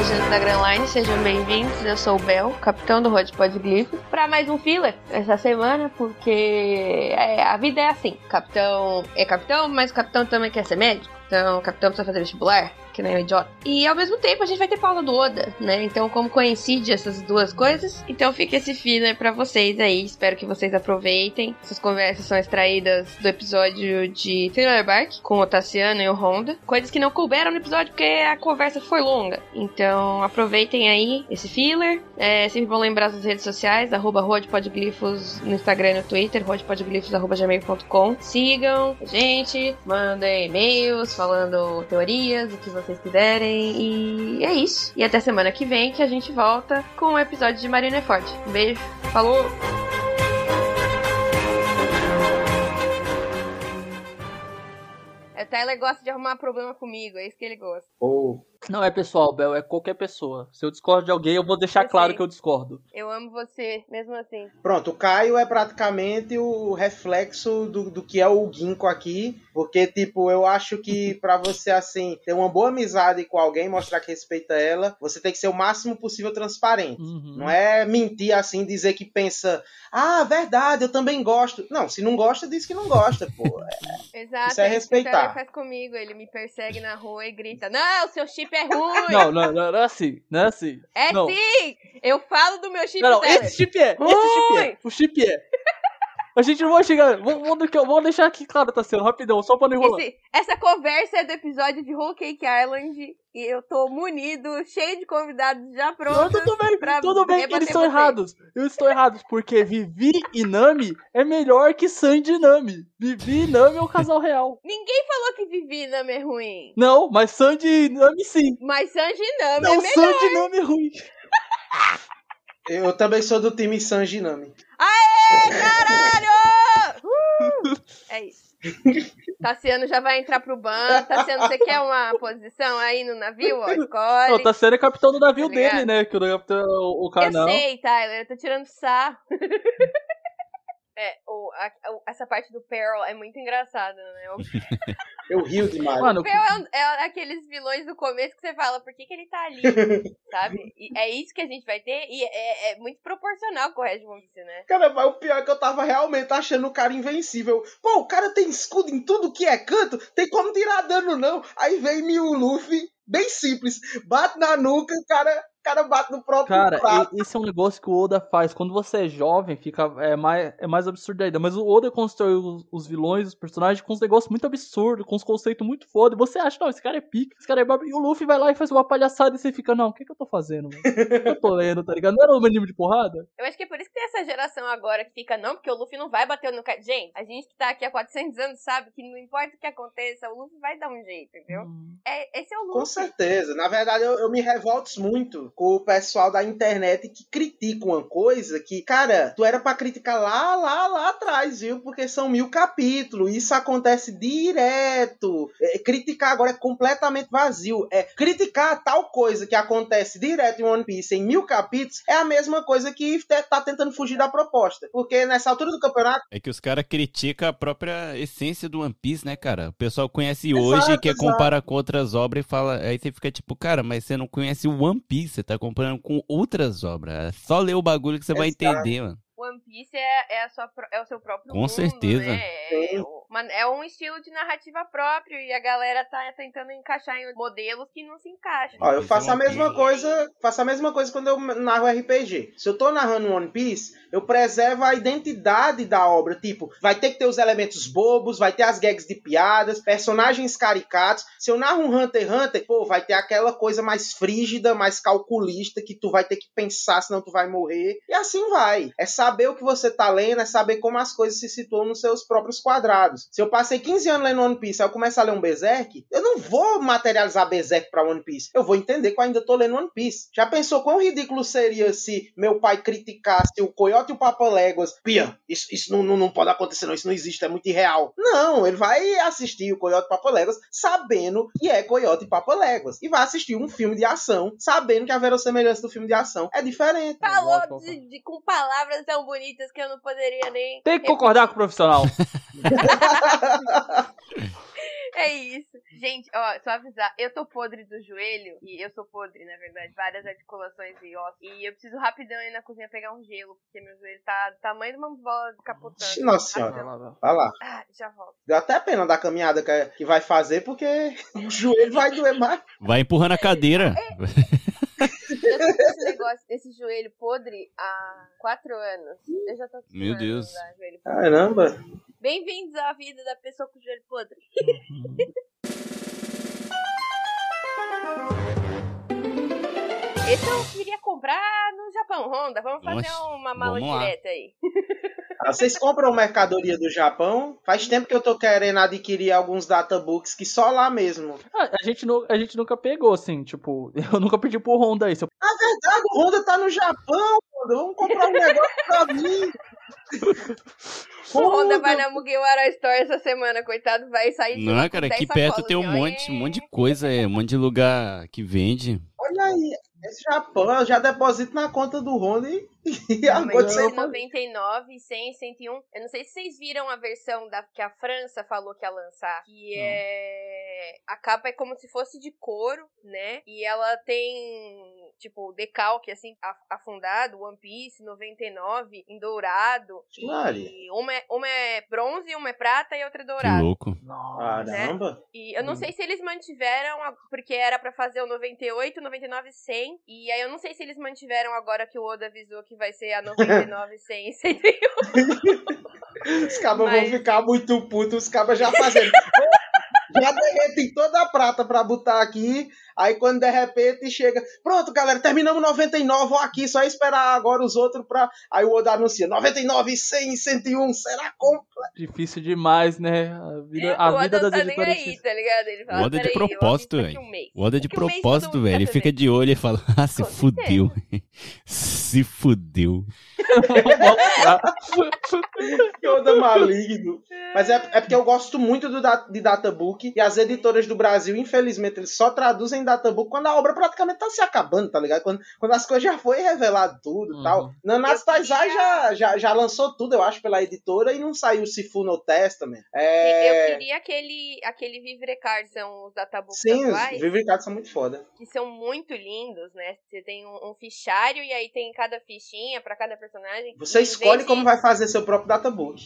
Viajando da Grand Line, sejam bem-vindos. Eu sou o Bel, capitão do Rod Podglifo, para mais um filler essa semana, porque é, a vida é assim: capitão é capitão, mas o capitão também quer ser médico, então o capitão precisa fazer vestibular que idiota. E ao mesmo tempo a gente vai ter Paula do Oda, né? Então, como coincide essas duas coisas, então fica esse filler para vocês aí. Espero que vocês aproveitem. Essas conversas são extraídas do episódio de Thriller Bark com o Tassiano e o Honda. Coisas que não couberam no episódio porque a conversa foi longa. Então, aproveitem aí esse filler. É sempre bom lembrar as redes sociais, arroba no Instagram e no Twitter, rodpodglifos.gmail.com. Sigam a gente, mandem e-mails falando teorias, o que vocês quiserem. E é isso. E até semana que vem que a gente volta com o um episódio de Marineford. Um beijo. Falou! O Tyler gosta de arrumar problema comigo, é isso que ele gosta. Oh. Não é pessoal, Bel, é qualquer pessoa. Se eu discordo de alguém, eu vou deixar eu claro sei. que eu discordo. Eu amo você, mesmo assim. Pronto, o Caio é praticamente o reflexo do, do que é o Ginkgo aqui. Porque, tipo, eu acho que para você, assim, ter uma boa amizade com alguém, mostrar que respeita ela, você tem que ser o máximo possível transparente. Uhum. Não é mentir assim, dizer que pensa, ah, verdade, eu também gosto. Não, se não gosta, diz que não gosta, pô. É, Exato. Isso é respeitar. Ele faz comigo, ele me persegue na rua e grita, não, seu chip chip é ruim. Não, não, não, não é assim. Não é assim. É não. sim! Eu falo do meu chip Não, não esse chip é. Ruim. Esse chip é. O chip é. A gente não vai chegar. Vamos, deixar aqui claro, tá sendo rapidão, só pra não enrolar. Esse, essa conversa é do episódio de Whole Cake Island e eu tô munido, cheio de convidados já prontos. Não, tudo bem, tudo bem que eles estão errados. Eu estou errado, porque Vivi e Nami é melhor que Sandy e Nami. Vivi e Nami é o casal real. Ninguém falou que Vivi e Nami é ruim. Não, mas Sandy e Nami sim. Mas Sandy e Nami não, é melhor. Não, Sandy e Nami é ruim. Eu também sou do time Sanji e Nami. Aê, caralho! Uh! É isso. Tassiano já vai entrar pro banco. Tassiano, você quer uma posição aí no navio? Ó, escolhe. O Tassiano é capitão do navio tá dele, né? Que o capitão o, o canal. Eu sei, Tyler. Eu tô tirando sarro. É, o, a, essa parte do Pearl é muito engraçada, né? Eu rio demais. Mano, o Pearl é, um, é, aqueles vilões do começo que você fala, por que, que ele tá ali? sabe? E é isso que a gente vai ter e é, é muito proporcional com o Red One Piece, né? Cara, mas o pior é que eu tava realmente achando o cara invencível. Pô, o cara tem escudo em tudo que é canto, tem como tirar dano não. Aí vem Mil Luffy, bem simples, bate na nuca, o cara o cara bate no próprio Cara, prato. esse é um negócio que o Oda faz. Quando você é jovem, fica é mais, é mais absurdo ainda. Mas o Oda constrói os, os vilões, os personagens com uns negócios muito absurdos, com uns conceitos muito foda. E você acha, não, esse cara é pica, esse cara é babi. E o Luffy vai lá e faz uma palhaçada e você fica, não, o que, que eu tô fazendo, mano? O que eu tô lendo, tá ligado? Não era um anime de porrada? Eu acho que é por isso que tem essa geração agora que fica, não, porque o Luffy não vai bater no cara. Gente, a gente que tá aqui há 400 anos sabe que não importa o que aconteça, o Luffy vai dar um jeito, entendeu? Hum. É, esse é o Luffy. Com certeza. Na verdade, eu, eu me revolto muito com o pessoal da internet que critica uma coisa que, cara, tu era para criticar lá, lá, lá atrás, viu? Porque são mil capítulos. Isso acontece direto. É, criticar agora é completamente vazio. É criticar tal coisa que acontece direto em One Piece em mil capítulos é a mesma coisa que tá tentando fugir da proposta. Porque nessa altura do campeonato. É que os caras criticam a própria essência do One Piece, né, cara? O pessoal conhece hoje, quer comparar com outras obras e fala. Aí você fica tipo, cara, mas você não conhece o One Piece, você tá comparando com outras obras. É só ler o bagulho que você vai entender, mano. One Piece é, é, a sua, é o seu próprio Com mundo, certeza. Né? É, é, um estilo de narrativa próprio e a galera tá tentando encaixar em modelos que não se encaixam. Ó, eu faço a mesma coisa, faço a mesma coisa quando eu narro RPG. Se eu tô narrando One Piece, eu preservo a identidade da obra, tipo, vai ter que ter os elementos bobos, vai ter as gags de piadas, personagens caricatos. Se eu narro um Hunter x Hunter, pô, vai ter aquela coisa mais frígida, mais calculista que tu vai ter que pensar, senão tu vai morrer. E assim vai. É saber o que você tá lendo, é saber como as coisas se situam nos seus próprios quadrados. Se eu passei 15 anos lendo One Piece, aí eu começo a ler um Berserk, eu não vou materializar Berserk pra One Piece. Eu vou entender que eu ainda tô lendo One Piece. Já pensou quão ridículo seria se meu pai criticasse o Coyote e o Papa Léguas? Pia, isso, isso não, não, não pode acontecer, não. Isso não existe, é muito irreal. Não, ele vai assistir o Coyote e Papa Léguas sabendo que é Coyote e Papa Léguas. E vai assistir um filme de ação sabendo que a verossemelhança do filme de ação é diferente. Falou de, de, com palavras tão bonitas que eu não poderia nem. Tem que concordar com o profissional. É isso. Gente, ó, só avisar, eu tô podre do joelho, e eu sou podre, na verdade, várias articulações e ossos. E eu preciso rapidão ir na cozinha pegar um gelo, porque meu joelho tá do tamanho de uma bola capotando. Nossa senhora. Vai lá. Ah, já volto. Deu até pena da caminhada que, vai fazer, porque o joelho vai doer mais. Vai empurrando a cadeira. Eu tô com esse negócio desse joelho podre há quatro anos. Eu já tô Meu Deus. Caramba. Bem-vindos à vida da pessoa com joelho podre. Esse eu queria comprar no Japão, Honda. Vamos fazer Oxe, uma mala lá. direta aí. Ah, Vocês compram mercadoria do Japão? Faz tempo que eu tô querendo adquirir alguns databooks que só lá mesmo. Ah, a, gente nu- a gente nunca pegou, assim, tipo, eu nunca pedi pro Honda isso. Na verdade, o Honda tá no Japão, mano. Vamos comprar um negócio pra mim. O Honda vai na Mugiwara Store essa semana, coitado, vai sair de Não é, cara? 10 Aqui perto tem um monte, um monte de coisa, é, um monte de lugar que vende. Olha aí, esse Japão, eu já deposito na conta do Honda e, e aconteceu. esse 99, 100, 101. Eu não sei se vocês viram a versão da, que a França falou que ia lançar. Que Não. é. A capa é como se fosse de couro, né? E ela tem, tipo, decalque, assim, afundado, One Piece 99, em dourado. E uma é, uma é bronze, uma é prata e outra é Que dourado. louco. Nossa. Caramba. E eu não Hum. sei se eles mantiveram, a- porque era pra fazer o 98, 99, 100. E aí eu não sei se eles mantiveram agora que o Oda avisou que vai ser a 99, 100 e 101. Os cabas Mas- vão ficar muito putos, os cabas já fazendo. já derretem toda a prata pra botar aqui. Aí quando de repente chega. Pronto, galera, terminamos 99, ó aqui, só esperar agora os outros pra. Aí o Oda anuncia: 99, 100, 101, será compra? Difícil demais, né? A vida, É, a o vida Oda das tá nem editoras. aí, tá ligado? Ele fala, O Oda é de "Peraí, eu propósito, velho. um mês." O Oda é de um propósito, velho. Ele fica de olho e fala, ah, se Com fudeu. se fudeu. Que Oda maligno. Mas é, é porque eu gosto muito do, da- de Databook e as editoras do Brasil, infelizmente, eles só traduzem Databook quando a obra praticamente tá se acabando, tá ligado? Quando, quando as coisas já foi revelado tudo e Uhum. tal. Nanatsu Eu Taizai queria- já, já, já lançou tudo, eu acho, pela editora e não saiu Sifu no Testament. Eu É... queria aquele, aquele Vivre Card, são os databooks Sim, os. Vivre Cards são muito foda. que são muito lindos, né? Você tem um, um fichário e aí tem cada fichinha pra cada personagem. Você escolhe como de- vai fazer seu próprio Databook.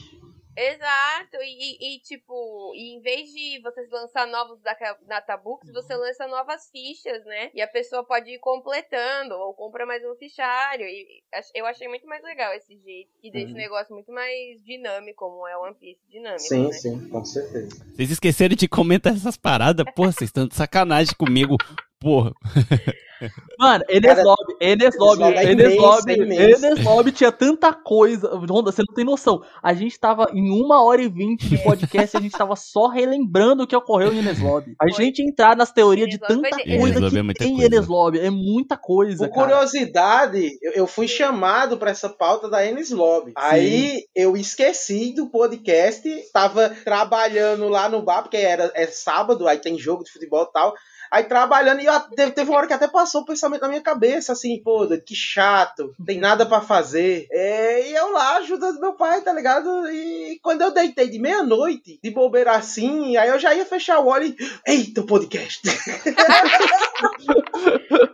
Exato, e, e, e, tipo, e em vez de vocês lançar novos data- databooks, você lança novas fichas, né? E a pessoa pode ir completando, ou compra mais um fichário. E eu achei muito mais legal esse jeito, que deixa Uhum. o negócio muito mais dinâmico, como é o One Piece dinâmico. Sim, né? sim, com certeza. Vocês esqueceram de comentar essas paradas? Porra, vocês estão de sacanagem comigo. Porra. Mano, Enes Lobby, Enes Lobby, Enes Lobby. Enes Lobby tinha tanta coisa. Honda, você não tem noção. A gente tava em uma hora e vinte de podcast e a gente tava só relembrando o que ocorreu em Enes Lobby. A gente entrar nas teorias de tanta coisa que é muita tem em coisa. Enes Lobby. É muita coisa, Por cara. curiosidade, eu, fui chamado para essa pauta da Enes Lobby. Aí eu esqueci do podcast, tava trabalhando lá no bar, porque era é sábado, aí tem jogo de futebol e tal. Aí trabalhando, e eu- teve, teve uma hora que até passou o pensamento na minha cabeça, assim, pô, que chato, tem nada pra fazer. É, e eu lá ajudando meu pai, tá ligado? E quando eu deitei de meia-noite, de bobeira assim, aí eu já ia fechar o olho e. Eita, o podcast!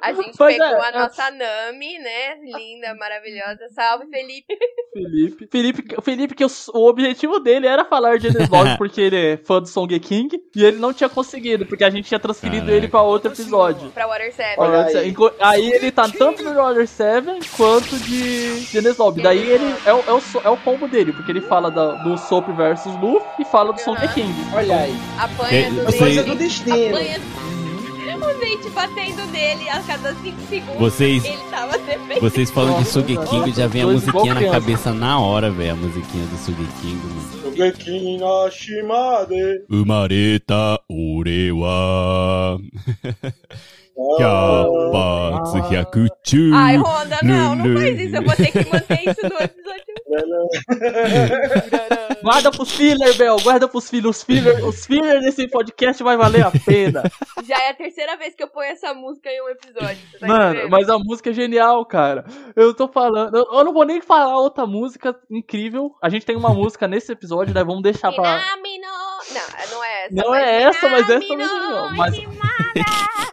A gente Pois pegou é, a é. nossa Nami, né? Linda, maravilhosa. Salve, Felipe. Felipe. Felipe, o Felipe, que o, o objetivo dele era falar de Enes porque ele é fã do Song King e ele não tinha conseguido, porque a gente tinha transferido Caraca. ele pra outro episódio. Pra Water 7. Olha aí. aí ele tá tanto no Order 7 quanto de, de Enes Lobby. Daí ele é, o- é, o, é o combo dele, porque ele fala da- do Soap versus Luffy e fala do Song Aham. King. Olha aí. Apanha É, do dente. do destino. Apanha o dente batendo nele a cada 5 segundos. Vocês, Ele tava defendendo. vocês falam de Sugeking, já vem a musiquinha na cabeça na hora, velho. A musiquinha do Sugeking, mano. Shogeki no Shimade. Umareta Urewa Hyakuchu Ai, Honda, não, não faz isso. Eu vou ter que manter isso no episódio. Guarda pros filler, Bel, guarda pros fillers. Os filler, os filler desse podcast vai valer a pena. Já é a terceira vez que eu ponho essa música em um episódio. tá Mano, entendendo? mas a música é genial, cara. Eu tô falando. Eu, eu não vou nem falar outra música incrível. A gente tem uma música nesse episódio, né? Vamos deixar pra. Não, não é essa. Não mas é essa, mas essa não. no Mas-.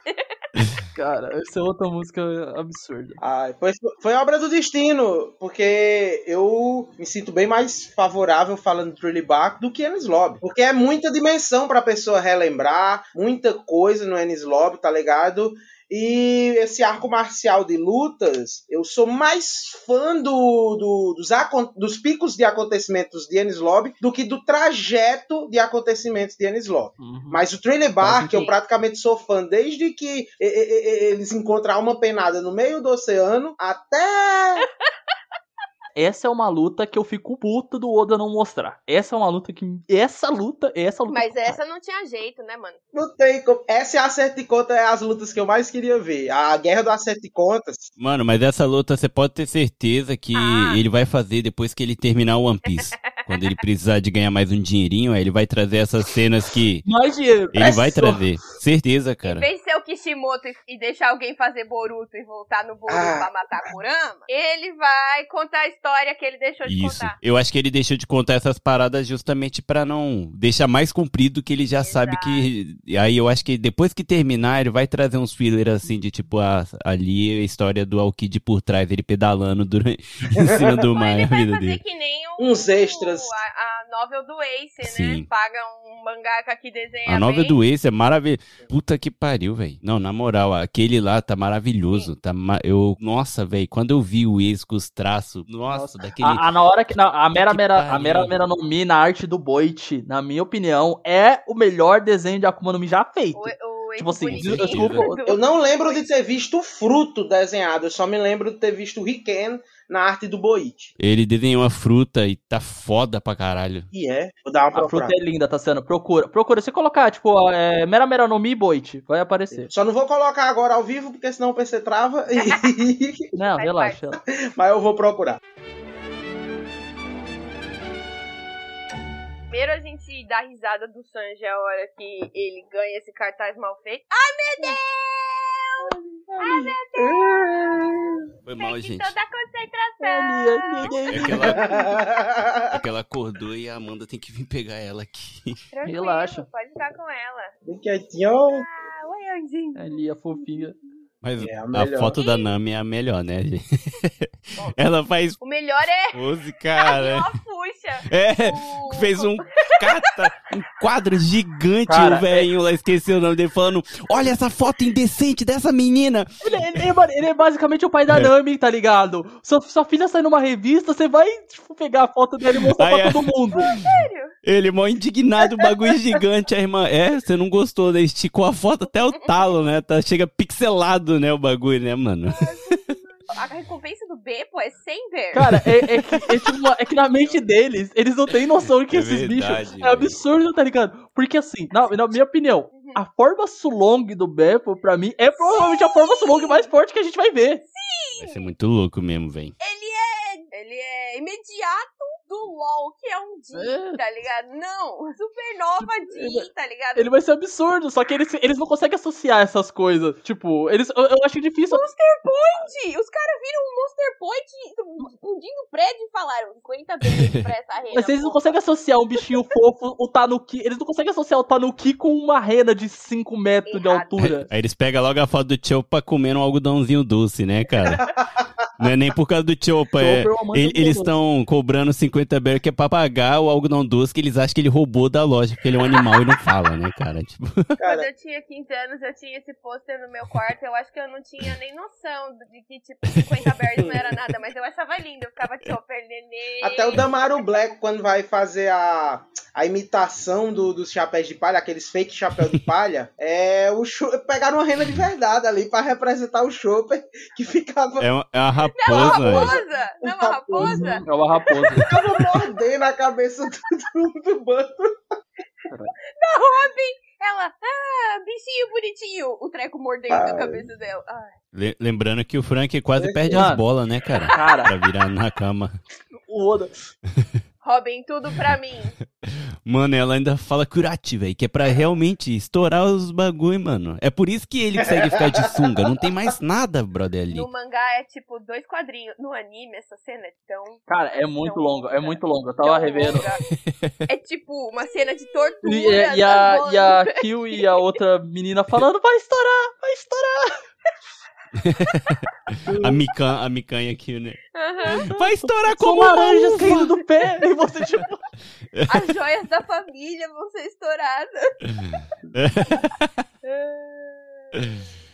Cara, essa é outra música absurda. Ai, foi, foi obra do destino, porque eu me sinto bem mais favorável falando de Trilly Bark do que Ennis Lobby. Porque é muita dimensão pra pessoa relembrar, muita coisa no Ennis Lobby, tá ligado? E esse arco marcial de lutas, eu sou mais fã do, do- dos, dos picos de acontecimentos de Ennis Lobby do que do trajeto de acontecimentos de Ennis Lobby. Uhum. Mas o Bark, sentido. eu praticamente sou fã desde que eles encontram uma penada no meio do oceano até. Essa é uma luta que eu fico puto do Oda não mostrar. Essa é uma luta que. Essa luta. Essa luta. Mas essa não tinha jeito, né, mano? Não tem como. Essa é a acerto de conta, é as lutas que eu mais queria ver. A guerra do acerto de contas. Mano, mas essa luta você pode ter certeza que Ah. ele vai fazer depois que ele terminar o One Piece. Quando ele precisar de ganhar mais um dinheirinho, aí ele vai trazer essas cenas que Mais dinheiro. ele É vai só- trazer. Certeza, Em cara. vez de ser o Kishimoto e, deixar alguém fazer Boruto e voltar no Boruto Ah. pra matar a Kurama, ele vai contar a história que ele deixou de Isso. contar. Eu acho que ele deixou de contar essas paradas justamente pra não deixar mais comprido que ele já sabe que. Aí eu acho que depois que terminar, ele vai trazer uns fillers assim de tipo a, ali a história do Alkid por trás, ele pedalando durante, em cima do mar ele a vai vida fazer dele. que nem o, Uns extras. A, a novel do Ace, né? Sim. Paga um mangaka que desenha A nova bem. do Ace é maravilhosa. Puta que pariu, velho. Não, na moral, aquele lá tá maravilhoso. Tá ma- eu, nossa, velho, quando eu vi o Ace com os traços, nossa, daquele. A, a- na hora que. na- a Mera que Mera, a. Mera Mera no Mi na arte do Boit, na minha opinião, é o melhor desenho de Akuma no Mi já feito. O, Tipo assim, desculpa, Eu não lembro de ter visto o fruto desenhado, eu só me lembro de ter visto o Riken na arte do Boit. Ele desenhou uma fruta e tá foda pra caralho. E é, vou dar uma A fruta é linda, tá sendo. Procura. Procura. Se colocar, tipo, é, Mera Mera no Mi Boit, vai aparecer. Só não vou colocar agora ao vivo, porque senão o PC trava. e- Não, relaxa. Mas eu vou procurar. Primeiro a gente dá risada do Sanji a hora que ele ganha esse cartaz mal feito. Ai, meu Deus! Ai, meu Deus! Foi mal, Perdi gente. toda a concentração. É que ela, é que ela acordou e a Amanda tem que vir pegar ela aqui. Tranquilo, Relaxa. Pode ficar com ela. Bem quietinho. Ah, oi, Andinho. Ali, a fofinha. Mas É a a, foto da Nami é a melhor, né, gente? ela faz O melhor é pose, cara. É, O- fez um cata, um quadro gigante, Cara, o velhinho lá, esqueci o nome dele, falando, olha essa foto indecente dessa menina. Ele, ele- ele é ele é basicamente o pai da É. Nami, tá ligado? Sua, sua filha sai numa revista, você vai tipo, pegar a foto dele e mostrar Aí pra é- todo mundo. Sério? Ele mó indignado, o bagulho gigante, a irmã, é, você não gostou, né? Esticou a foto até o talo, né? Tá, chega pixelado, né, o bagulho, né, mano? A recompensa do B, pô, é 100 ver. Cara, é, é que, é tipo é que na mente deles, eles não têm noção de que É esses verdade, bichos é absurdo, tá ligado? Porque assim, na, na minha opinião, Uhum. a forma Sulong do Beppo, pra mim, é provavelmente a forma Sulong mais forte que a gente vai ver. Vai ser muito louco mesmo, velho. Ele é. Ele é imediato do LOL, que é um D, É. tá ligado? Não, supernova D, tá ligado? Ele vai ser absurdo, só que eles, eles não conseguem associar essas coisas. Tipo, eles, eu, eu acho difícil. Gente, Os caras viram um Monster Point explodindo o prédio e falaram 50 vezes pra essa rena. Mas eles não conseguem associar um bichinho fofo, o Tanuki. Eles não conseguem associar o Tanuki com uma rena de 5 metros de Errado. altura. Aí eles pegam logo a foto do Chopa comendo um algodãozinho doce, né, cara? Não é nem por causa do Chopa, é... Chopper é ele- eles estão cobrando 50 berry que é pra pagar o algodão doce que eles acham que ele roubou da loja, porque ele é um animal e não fala, né, cara? Tipo, Quando eu tinha 15 anos, eu tinha esse pôster no meu quarto. Eu acho que eu não tinha nem noção de que, tipo, 50 berries não era nada, mas eu achava lindo. Eu ficava chopper nenê. até o Damaru Black, quando vai fazer a, a imitação do- dos chapéus de palha, aqueles fake chapéu de palha, é o pegaram uma rena de verdade ali pra representar o Chopper que ficava, é uma, é uma Não, raposa. uma raposa! Não, uma raposa? É uma raposa. ficava mordendo a cabeça do, do, do bando. Ela, ah, bichinho bonitinho. O treco mordendo Ai. a cabeça dela. Ai. Le- lembrando que o Frank quase Esse- perde as bolas, né, cara? Cara, Pra virar na cama. o Oda. Robin, tudo pra mim. Mano, ela ainda fala curati, velho, que é pra realmente estourar os bagulho, mano. É por isso que ele consegue ficar de sunga. Não tem mais nada, brother, ali. No mangá é tipo dois quadrinhos. No anime, essa cena é tão. Cara, é muito longa, é muito longa. Eu tão tava revendo. longa. É tipo uma cena de tortura. E, e a, bolas. e a Kill e a outra menina falando, vai estourar, vai estourar. A, mican, a micanha aqui, né? Aham. Vai estourar São como uma laranjas uva. caindo do pé. E você, tipo, As joias da família vão ser estouradas.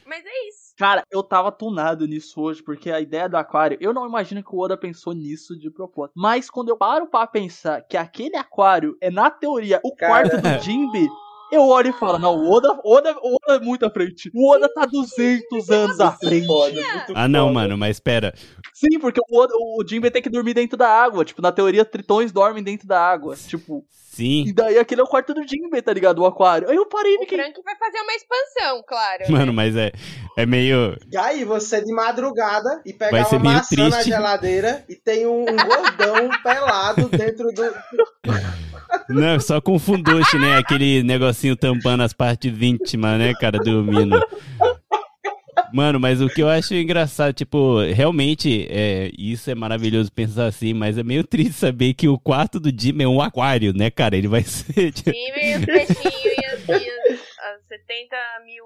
Mas é isso. Cara, eu tava tunado nisso hoje, porque a ideia do aquário, eu não imagino que o Oda pensou nisso de propósito. Mas quando eu paro pra pensar que aquele aquário é, na teoria, o Cara. quarto do Jinbe, eu olho e falo, não, o Oda, Oda, Oda é muito à frente. O Oda tá 200 anos à frente. Foda, Ah, não, foda. mano, mas espera. Sim, porque o, Oda, o Jinbe tem que dormir dentro da água. Tipo, na teoria, tritões dormem dentro da água. Tipo, Sim. e daí aquele é o quarto do Jinbe, tá ligado? O aquário. Aí eu parei e O. Frank vai fazer uma expansão, claro. Mano, né? mas é, é meio. E aí, você de madrugada e pegar ser uma maçã na triste. geladeira e tem um, um gordão pelado dentro do. Não, só com funduche, né? Aquele negocinho tampando as partes íntimas, né, cara, dormindo. Mano, mas o que eu acho engraçado, tipo, realmente, é, isso é maravilhoso pensar assim, mas é meio triste saber que o quarto do Jim é um aquário, né, cara? Ele vai ser. Tipo, Sim, e e as, as 70 mil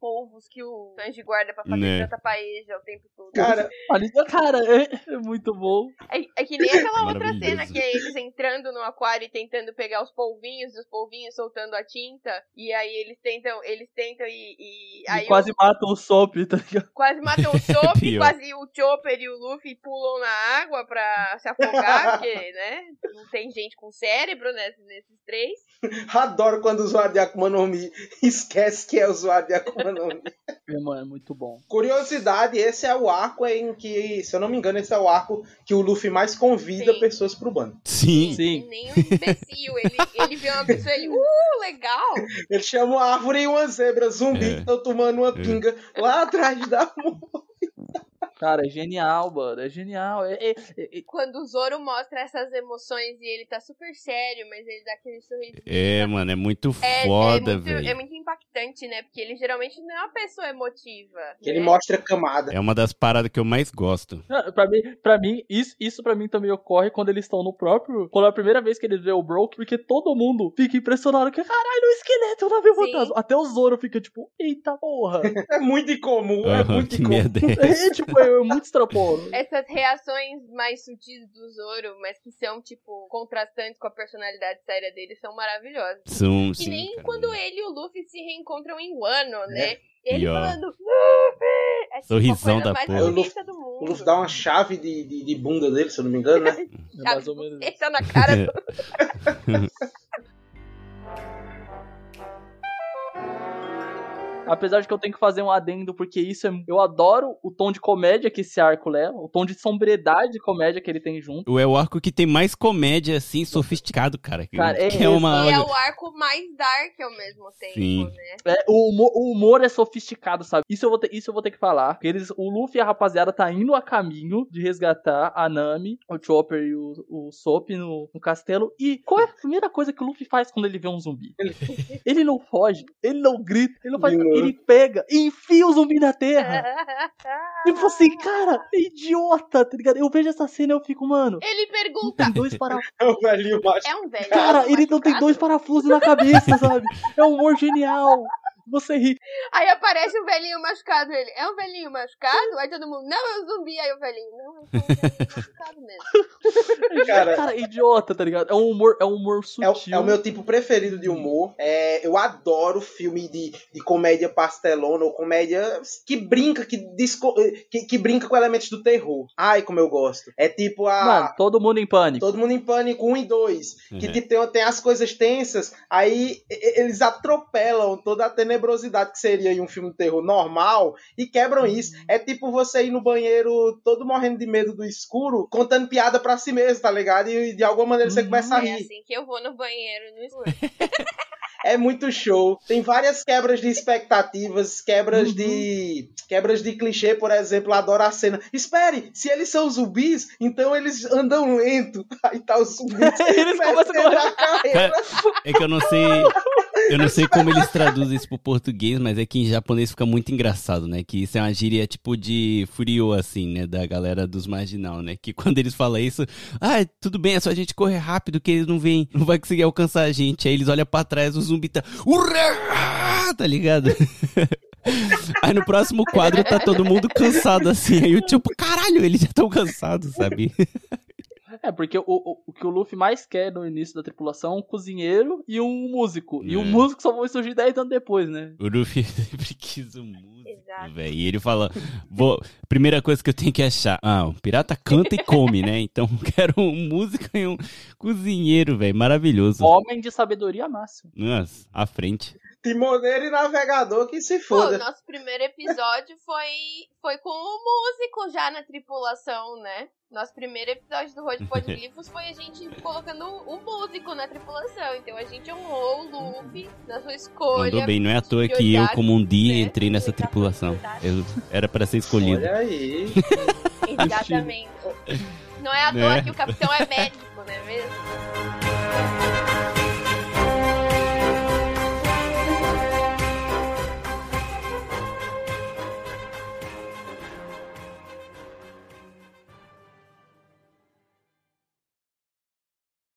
polvos que o Sanji guarda pra fazer Né. tanta paeja o tempo todo. Cara, Ali, cara, é, muito bom. É, é que nem aquela outra cena que é eles entrando no aquário e tentando pegar os polvinhos, e os polvinhos soltando a tinta, e aí eles tentam, eles tentam e, e E aí quase o- matam o Sop, tá ligado? quase matam o Sop, quase o Chopper e o Luffy pulam na água pra se afogar, porque, né, não tem gente com cérebro nesses, nesses três. adoro quando o usuário de Akuma no Mi esquece que é usuário de Akuma no Mi. É, mano, é muito bom. Curiosidade, esse é o arco em que, se eu não me engano, esse é o arco que o Luffy mais convida Sim. pessoas pro bando. sim. Sim. Nem um imbecil, ele, ele vê uma pessoa e ele, uh, legal! Ele chama uma árvore e uma zebra zumbi É. que estão tomando uma pinga lá atrás da Cara, é genial, mano. É genial. É, é- é- é- Quando o Zoro mostra essas emoções e ele tá super sério, mas ele dá aquele sorriso. É, mano, é muito É, foda, é, muito, é velho. muito impactante, né? Porque ele geralmente não é uma pessoa emotiva. Que ele né? mostra camada. É uma das paradas que eu mais gosto. Cara, Pra mim, pra mim isso, isso pra mim também ocorre quando eles estão no próprio. Quando é a primeira vez que eles vê o Broke, porque todo mundo fica impressionado que, caralho, o esqueleto, o navio fantasma. Até o Zoro fica tipo, eita porra. É muito incomum, é Aham, muito que incomum. merda é essa? é, é, muito extrapolo. Essas reações mais sutis do Zoro, mas que são, tipo, contrastantes com a personalidade séria dele, são maravilhosas. São, Que sim, nem cara. quando ele e o Luffy se reencontram em Wano, né? Ele E, ó, falando, Luffy! É tipo, sorrisão da mais porra. bonita do O mundo. Luffy dá uma chave de, de, de bunda dele, se eu não me engano, né? É mais ou menos isso. Essa na cara do... Apesar de que eu tenho que fazer um adendo, porque isso é. Eu adoro o tom de comédia que esse arco leva, o tom de sobriedade de comédia que ele tem junto. É o arco que tem mais comédia, assim, sofisticado, cara. Que, Cara, é que é uma. E é o arco mais dark ao mesmo tempo, Sim. né? É, o, humor, o humor é sofisticado, sabe? Isso eu vou ter, isso eu vou ter que falar. Porque eles, o Luffy e a rapaziada tá indo a caminho de resgatar a Nami, o Chopper e o, o Sop no, no castelo. E qual é a primeira coisa que o Luffy faz quando ele vê um zumbi? Ele não foge, ele não grita, ele não faz. Não. Ele pega e enfia o zumbi na terra. Tipo assim, cara, é idiota, tá ligado? Eu vejo essa cena e eu fico, mano, Ele pergunta, tem dois parafusos. É o velhinho macho. é um velho? Cara, ele não tem machucado? dois parafusos na cabeça, sabe? É um humor genial. Você ri. Aí aparece um velhinho machucado, ele, é um velhinho machucado? Aí todo mundo, não, é um zumbi. Aí o velhinho, não, é um velhinho machucado mesmo. Cara, Cara, é idiota, tá ligado? É um humor, é um humor É o, sutil. é o meu tipo preferido de humor. É, eu adoro filme de, de comédia pastelona ou comédia que brinca, que, disco- que, que brinca com elementos do terror. Ai, como eu gosto. É tipo a. Mano, todo mundo em pânico. Todo mundo em pânico 1 e 2. Que Uhum. tipo, tem, tem as coisas tensas, aí eles atropelam toda a tenebrosidade que seria em um filme de terror normal e quebram isso. É tipo você ir no banheiro todo morrendo de medo do escuro, contando piada pra si mesmo, tá ligado? E de alguma maneira você Uhum. começa a É rir. assim que eu vou no banheiro no escuro. É muito show. Tem várias quebras de expectativas, quebras Uhum. de. Quebras de clichê, por exemplo, adoro a cena. Espere, se eles são zumbis, então eles andam lento. Aí tá os zumbis. Eles começam a correr. carreira. É que eu não sei. Eu não sei como eles traduzem isso pro português, mas é que em japonês fica muito engraçado, né? Que isso é uma gíria tipo de furio, assim, né? Da galera dos marginal, né? Que quando eles falam isso, ah, tudo bem, é só a gente correr rápido que eles não vêm, não vai conseguir alcançar a gente. Aí eles olham pra trás, o zumbi tá. Urra! Tá ligado? Aí no próximo quadro tá todo mundo cansado assim. Aí o tipo, caralho, eles já estão cansados, sabe? É, porque o, o, o que o Luffy mais quer no início da tripulação é um cozinheiro e um músico. E o É. músico só vai surgir 10 anos depois, né? O Luffy sempre quis um músico, Exato. velho. E ele fala, vou, primeira coisa que eu tenho que achar, ah, o pirata canta e come, né? Então quero um músico e um cozinheiro, velho. Maravilhoso. Homem de sabedoria máxima. Nossa, à frente. Timoneiro e navegador que se Pô, foda. nosso primeiro episódio foi, foi com o músico já na tripulação, né? Nosso primeiro episódio do Road Podglifos foi a gente colocando um músico na tripulação. Então a gente honrou o Luffy na sua escolha. Mandou bem, não é à toa que eu, como um dia, né? entrei nessa tripulação. Eu era pra ser escolhido. Olha aí. Exatamente. Não é à toa Né? que o capitão é médico, não é mesmo?